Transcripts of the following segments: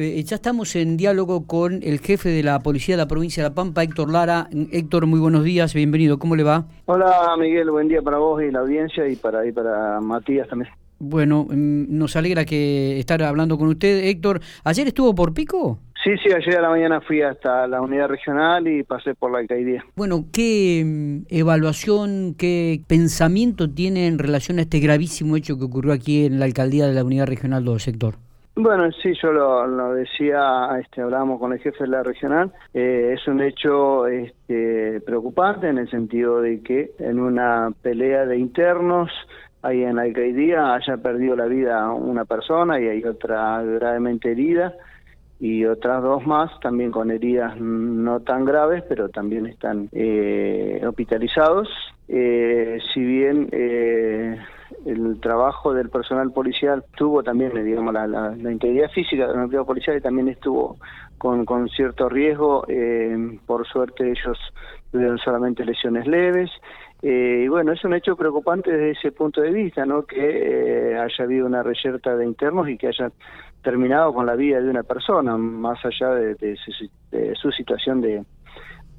Eh, ya estamos en diálogo con el jefe de la Policía de la Provincia de La Pampa, Héctor Lara. Héctor, muy buenos días, bienvenido, ¿cómo le va? Hola Miguel, buen día para vos y la audiencia y para, y para Matías también. Bueno, mm, nos alegra que estar hablando con usted. Héctor, ¿ayer estuvo por Pico? Sí, sí, ayer a la mañana fui hasta la unidad regional y pasé por la alcaldía. Bueno, ¿qué mm, evaluación, qué pensamiento tiene en relación a este gravísimo hecho que ocurrió aquí en la alcaldía de la unidad regional 2, sector? Bueno, sí, yo lo, decía, este, hablábamos con el jefe de la regional, eh, es un hecho este, preocupante en el sentido de que en una pelea de internos, ahí en la haya perdido la vida una persona y hay otra gravemente herida y otras dos más también con heridas no tan graves, pero también están eh, hospitalizados. Eh, si bien eh, el trabajo del personal policial tuvo también, digamos, la, la, integridad física del empleado policial y también estuvo con, con cierto riesgo, por suerte ellos tuvieron solamente lesiones leves. y bueno, es un hecho preocupante desde ese punto de vista, ¿no? Que haya habido una reyerta de internos y que haya terminado con la vida de una persona, más allá de, su, situación de,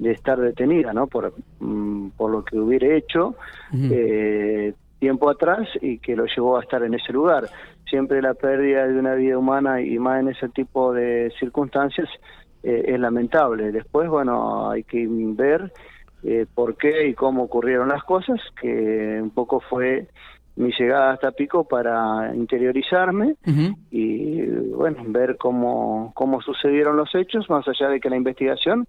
estar detenida, ¿no? Por, mm, por lo que hubiera hecho eh, tiempo atrás y que lo llevó a estar en ese lugar. Siempre la pérdida de una vida humana y más en ese tipo de circunstancias eh, es lamentable. Después, bueno, hay que ver eh, por qué y cómo ocurrieron las cosas, que un poco fue mi llegada hasta Pico para interiorizarme y bueno ver cómo cómo sucedieron los hechos más allá de que la investigación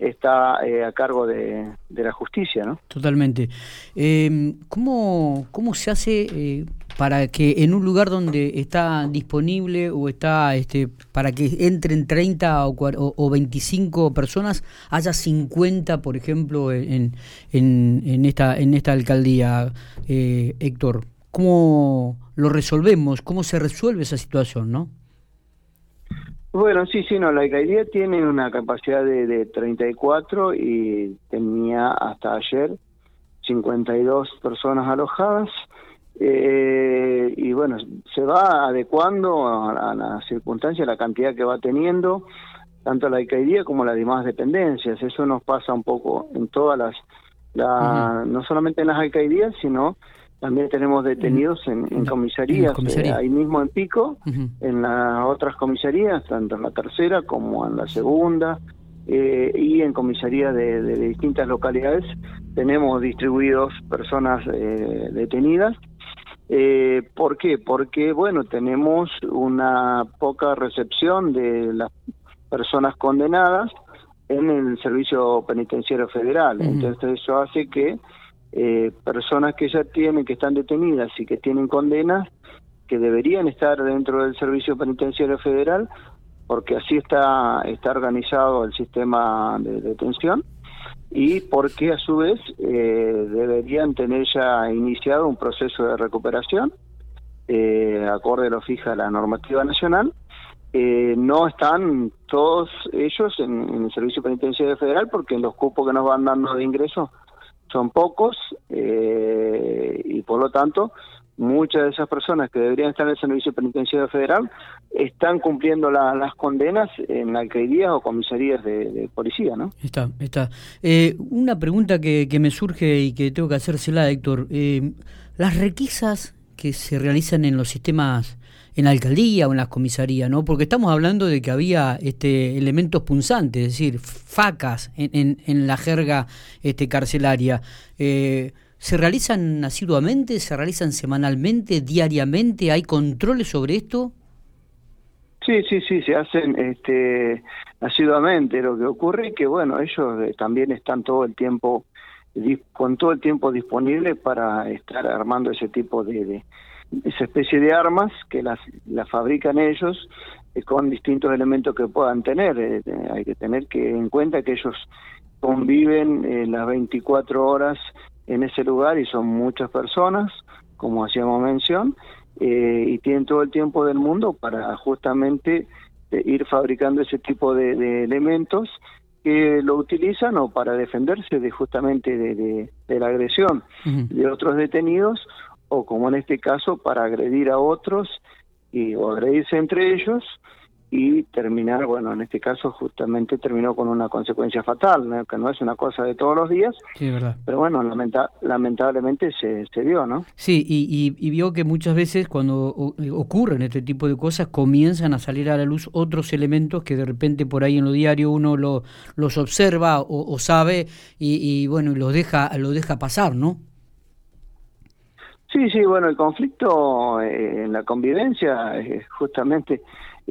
está eh, a cargo de, la justicia no totalmente. Eh, cómo cómo se hace eh, para que en un lugar donde está disponible o está este para que entren 30 o, o, 25 personas haya 50 por ejemplo en, en, en esta en esta alcaldía eh, Héctor cómo lo resolvemos cómo se resuelve esa situación no bueno, sí, sí, no, la alcaldía tiene una capacidad de, de 34 y tenía hasta ayer 52 personas alojadas. Eh, y bueno, se va adecuando a, la circunstancia, a la cantidad que va teniendo, tanto la alcaldía como las demás dependencias. Eso nos pasa un poco en todas las, no solamente en las alcaldías, sino también tenemos detenidos en, comisarías, eh, ahí mismo en Pico, en las otras comisarías, tanto en la tercera como en la segunda, eh, y en comisarías de, distintas localidades tenemos distribuidos personas eh, detenidas eh, ¿Por qué? Porque, bueno, tenemos una poca recepción de las personas condenadas en el Servicio Penitenciario Federal. Entonces eso hace que eh, personas que ya tienen, que están detenidas y que tienen condenas, que deberían estar dentro del Servicio Penitenciario Federal, porque así está, está organizado el sistema de detención, y porque a su vez eh, deberían tener ya iniciado un proceso de recuperación, eh, acorde lo fija la normativa nacional. Eh, no están todos ellos en, el Servicio Penitenciario Federal porque los cupos que nos van dando de ingreso son pocos y por lo tanto muchas de esas personas que deberían estar en el Servicio Penitenciario Federal están cumpliendo las condenas en alcaldías o comisarías de, policía, ¿no? Está, está. Eh, una pregunta que, que, me surge y que tengo que hacérsela, Héctor. Eh, las requisas que se realizan en los sistemas en la alcaldía o en las comisarías, ¿no? Porque estamos hablando de que había este elementos punzantes, es decir, facas en, en, en la jerga este carcelaria. Eh, ¿Se realizan asiduamente? ¿Se realizan semanalmente, diariamente? ¿Hay controles sobre esto? Sí, sí, sí, se hacen este, asiduamente. Lo que ocurre es que, bueno, ellos eh, también están todo el tiempo, con todo el tiempo disponible para estar armando ese tipo de, esa especie de armas que las, las fabrican ellos eh, con distintos elementos que puedan tener. Eh, hay que tener que en cuenta que ellos conviven las 24 horas en ese lugar y son muchas personas, como hacíamos mención, eh, y tienen todo el tiempo del mundo para justamente eh, ir fabricando ese tipo de, elementos que lo utilizan o para defenderse de justamente de, la agresión de otros detenidos o como en este caso para agredir a otros y o agredirse entre ellos y terminar, bueno, en este caso justamente terminó con una consecuencia fatal, que no es una cosa de todos los días, sí, verdad. pero bueno, lamentablemente se, se dio, ¿no? Sí, y, y, vio que muchas veces cuando ocurren este tipo de cosas comienzan a salir a la luz otros elementos que de repente por ahí en lo diario uno lo, los observa o, sabe y, y, bueno, los deja, lo deja pasar, ¿no? Sí, sí, bueno, el conflicto eh, en la convivencia eh, justamente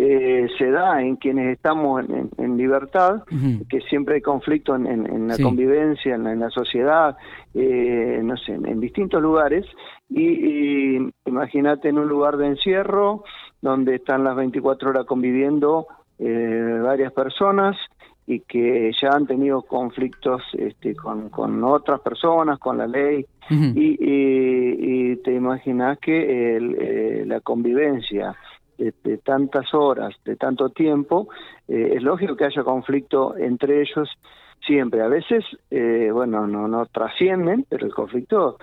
eh, se da en quienes estamos en, libertad, que siempre hay conflicto en, la convivencia, en la, sociedad, no sé, en, distintos lugares. Y, imagínate en un lugar de encierro donde están las 24 horas conviviendo varias personas y que ya han tenido conflictos este, con, con otras personas, con la ley, y, te imaginas que eh, la convivencia de, tantas horas, de tanto tiempo, eh, es lógico que haya conflicto entre ellos siempre. A veces, eh, bueno, no, no trascienden, pero el conflicto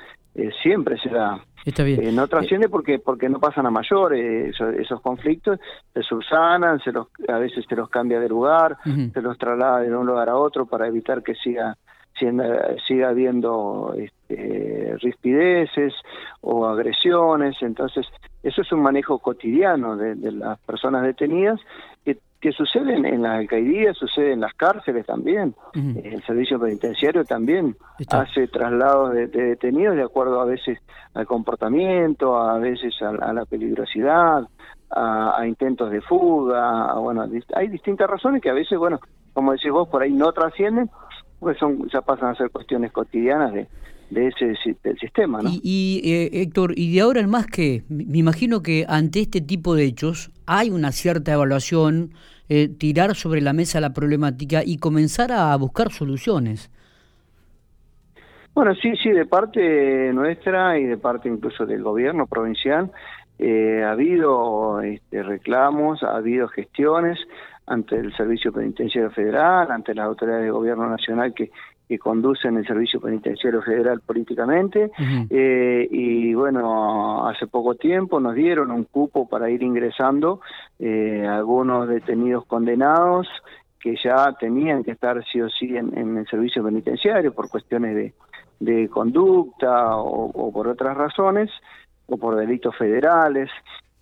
siempre se da. Está bien. Eh, no trasciende porque porque no pasan a mayor eh, esos, conflictos, se subsanan, se los, a veces se los cambia de lugar, se los traslada de un lugar a otro para evitar que siga siendo, siga habiendo este, rispideces o agresiones. Entonces, eso es un manejo cotidiano de, de las personas detenidas que que suceden en las alcaldías, sucede en las cárceles también. El servicio penitenciario también hace traslados de, detenidos de acuerdo a veces al comportamiento, a veces a, la peligrosidad, a, intentos de fuga. bueno, hay distintas razones que a veces, bueno, como decís vos, por ahí no trascienden, pues son ya pasan a ser cuestiones cotidianas de, de ese del sistema. ¿no? Y, eh, Héctor, y de ahora en más que, me imagino que ante este tipo de hechos hay una cierta evaluación, eh, tirar sobre la mesa la problemática y comenzar a buscar soluciones. Bueno, sí, sí, de parte nuestra y de parte incluso del gobierno provincial eh, ha habido este, reclamos, ha habido gestiones ante el Servicio Penitenciario Federal, ante las autoridades del gobierno nacional que, que conducen el Servicio Penitenciario Federal políticamente. eh, y bueno, hace poco tiempo nos dieron un cupo para ir ingresando eh, algunos detenidos condenados que ya tenían que estar sí o sí en, el servicio penitenciario por cuestiones de, de conducta o, por otras razones o por delitos federales.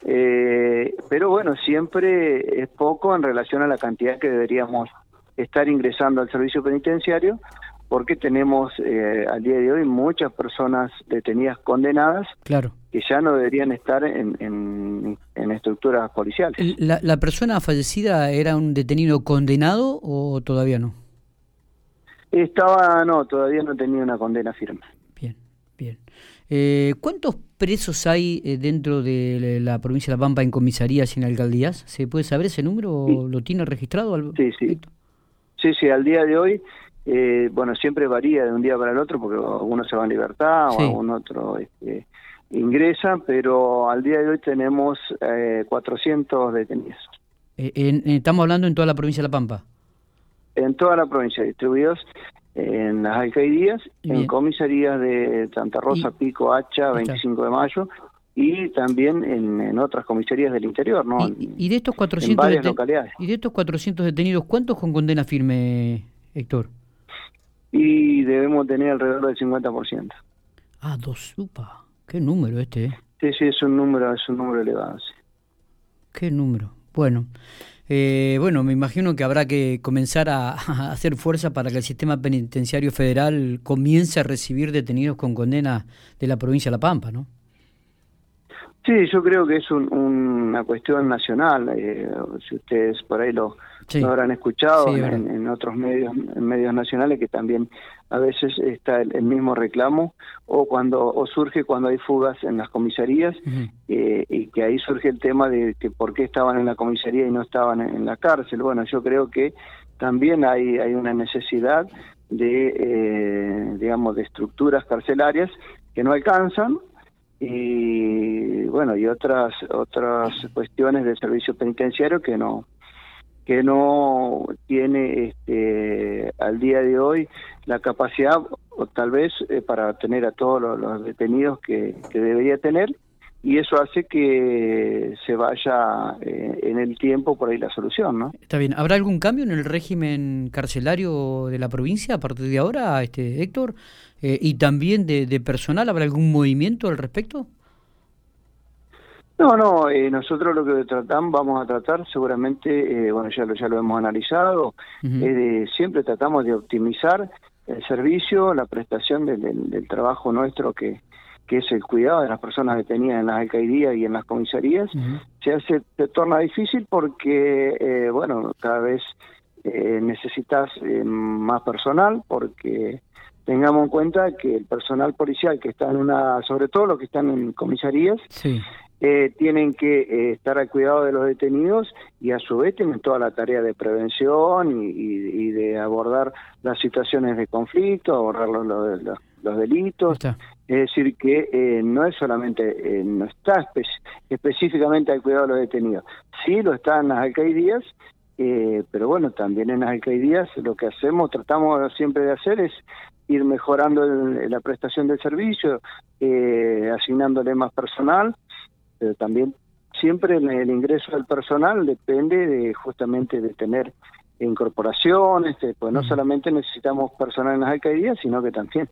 Eh, pero bueno, siempre es poco en relación a la cantidad que deberíamos estar ingresando al servicio penitenciario, porque tenemos eh, al día de hoy muchas personas detenidas condenadas claro. que ya no deberían estar en, en, estructuras policiales. ¿La, ¿La, persona fallecida era un detenido condenado o todavía no? Estaba, no, todavía no tenía una condena firme. Bien, bien. Eh, ¿Cuántos presos hay eh, dentro de la provincia de La Pampa en comisarías y en alcaldías? ¿Se puede saber ese número? o ¿Lo tiene registrado? Sí, sí. Sí, sí, al día de hoy eh, bueno, siempre varía de un día para el otro porque algunos se van en libertad o algún otro este, ingresa, pero al día de hoy tenemos eh, 400 detenidos. Eh, ¿Estamos hablando en toda la provincia de La Pampa? En toda la provincia, distribuidos en las alcaldías, en comisarías de Santa Rosa, Pico, Hacha, 25 de mayo y también en, otras comisarías del interior, ¿no? ¿Y, de estos 400 ¿Y de estos 400 detenidos, cuántos con condena firme, Héctor? Y debemos tener alrededor del 50%. Ah, dos, upa, qué número este, ¿eh? Sí, sí, es un número, es un número elevado, sí. Qué número. Bueno, eh, bueno, me imagino que habrá que comenzar a, hacer fuerza para que el sistema penitenciario federal comience a recibir detenidos con condena de la provincia de La Pampa, ¿no? Sí, yo creo que es una cuestión nacional. Eh, si ustedes por ahí lo, lo habrán escuchado en, otros medios, en medios nacionales que también a veces está el, mismo reclamo o cuando o surge cuando hay fugas en las comisarías eh, y que ahí surge el tema de que por qué estaban en la comisaría y no estaban en, la cárcel. Bueno, yo creo que también hay hay una necesidad de eh, digamos de estructuras carcelarias que no alcanzan y bueno y otras otras cuestiones del servicio penitenciario que no que no tiene este, al día de hoy la capacidad o tal vez eh, para tener a todos los, detenidos que, debería tener y eso hace que se vaya eh, en el tiempo por ahí la solución, ¿no? Está bien. ¿Habrá algún cambio en el régimen carcelario de la provincia a partir de ahora, este Héctor? Eh, ¿Y también de, de, personal? ¿Habrá algún movimiento al respecto? No, no, eh, nosotros lo que tratamos, vamos a tratar seguramente, bueno, ya lo, ya lo hemos analizado, siempre tratamos de optimizar el servicio, la prestación del trabajo nuestro que, que es el cuidado de las personas detenidas en las alcaldías y en las comisarías, se hace se torna difícil porque, eh, bueno, cada vez eh, necesitas eh, más personal porque tengamos en cuenta que el personal policial que está en una, sobre todo los que están en comisarías, eh, tienen que estar al cuidado de los detenidos y a su vez tienen toda la tarea de prevención y, de abordar las situaciones de conflicto, abordar los, los, los delitos. Es decir, que eh, no es solamente, eh, no está específicamente al cuidado de los detenidos. Sí lo está en las alcaldías, eh, pero bueno, también en las alcaldías lo que hacemos, tratamos siempre de hacer es ir mejorando la prestación del servicio, asignándole más personal, pero también siempre el ingreso del personal depende de justamente de tener incorporaciones, pues no solamente necesitamos personal en las alcaldías, sino que también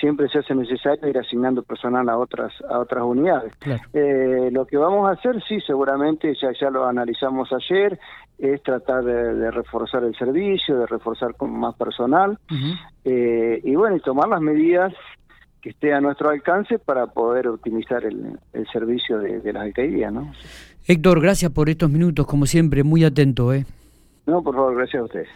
siempre se hace necesario ir asignando personal a otras a otras unidades. Eh, lo que vamos a hacer, sí, seguramente ya ya lo analizamos ayer, es tratar de, reforzar el servicio, de reforzar con más personal eh, y bueno, y tomar las medidas que esté a nuestro alcance para poder optimizar el, el servicio de, de las alcaldías, ¿no? Héctor, gracias por estos minutos, como siempre, muy atento, ¿eh? No, por favor, gracias a ustedes.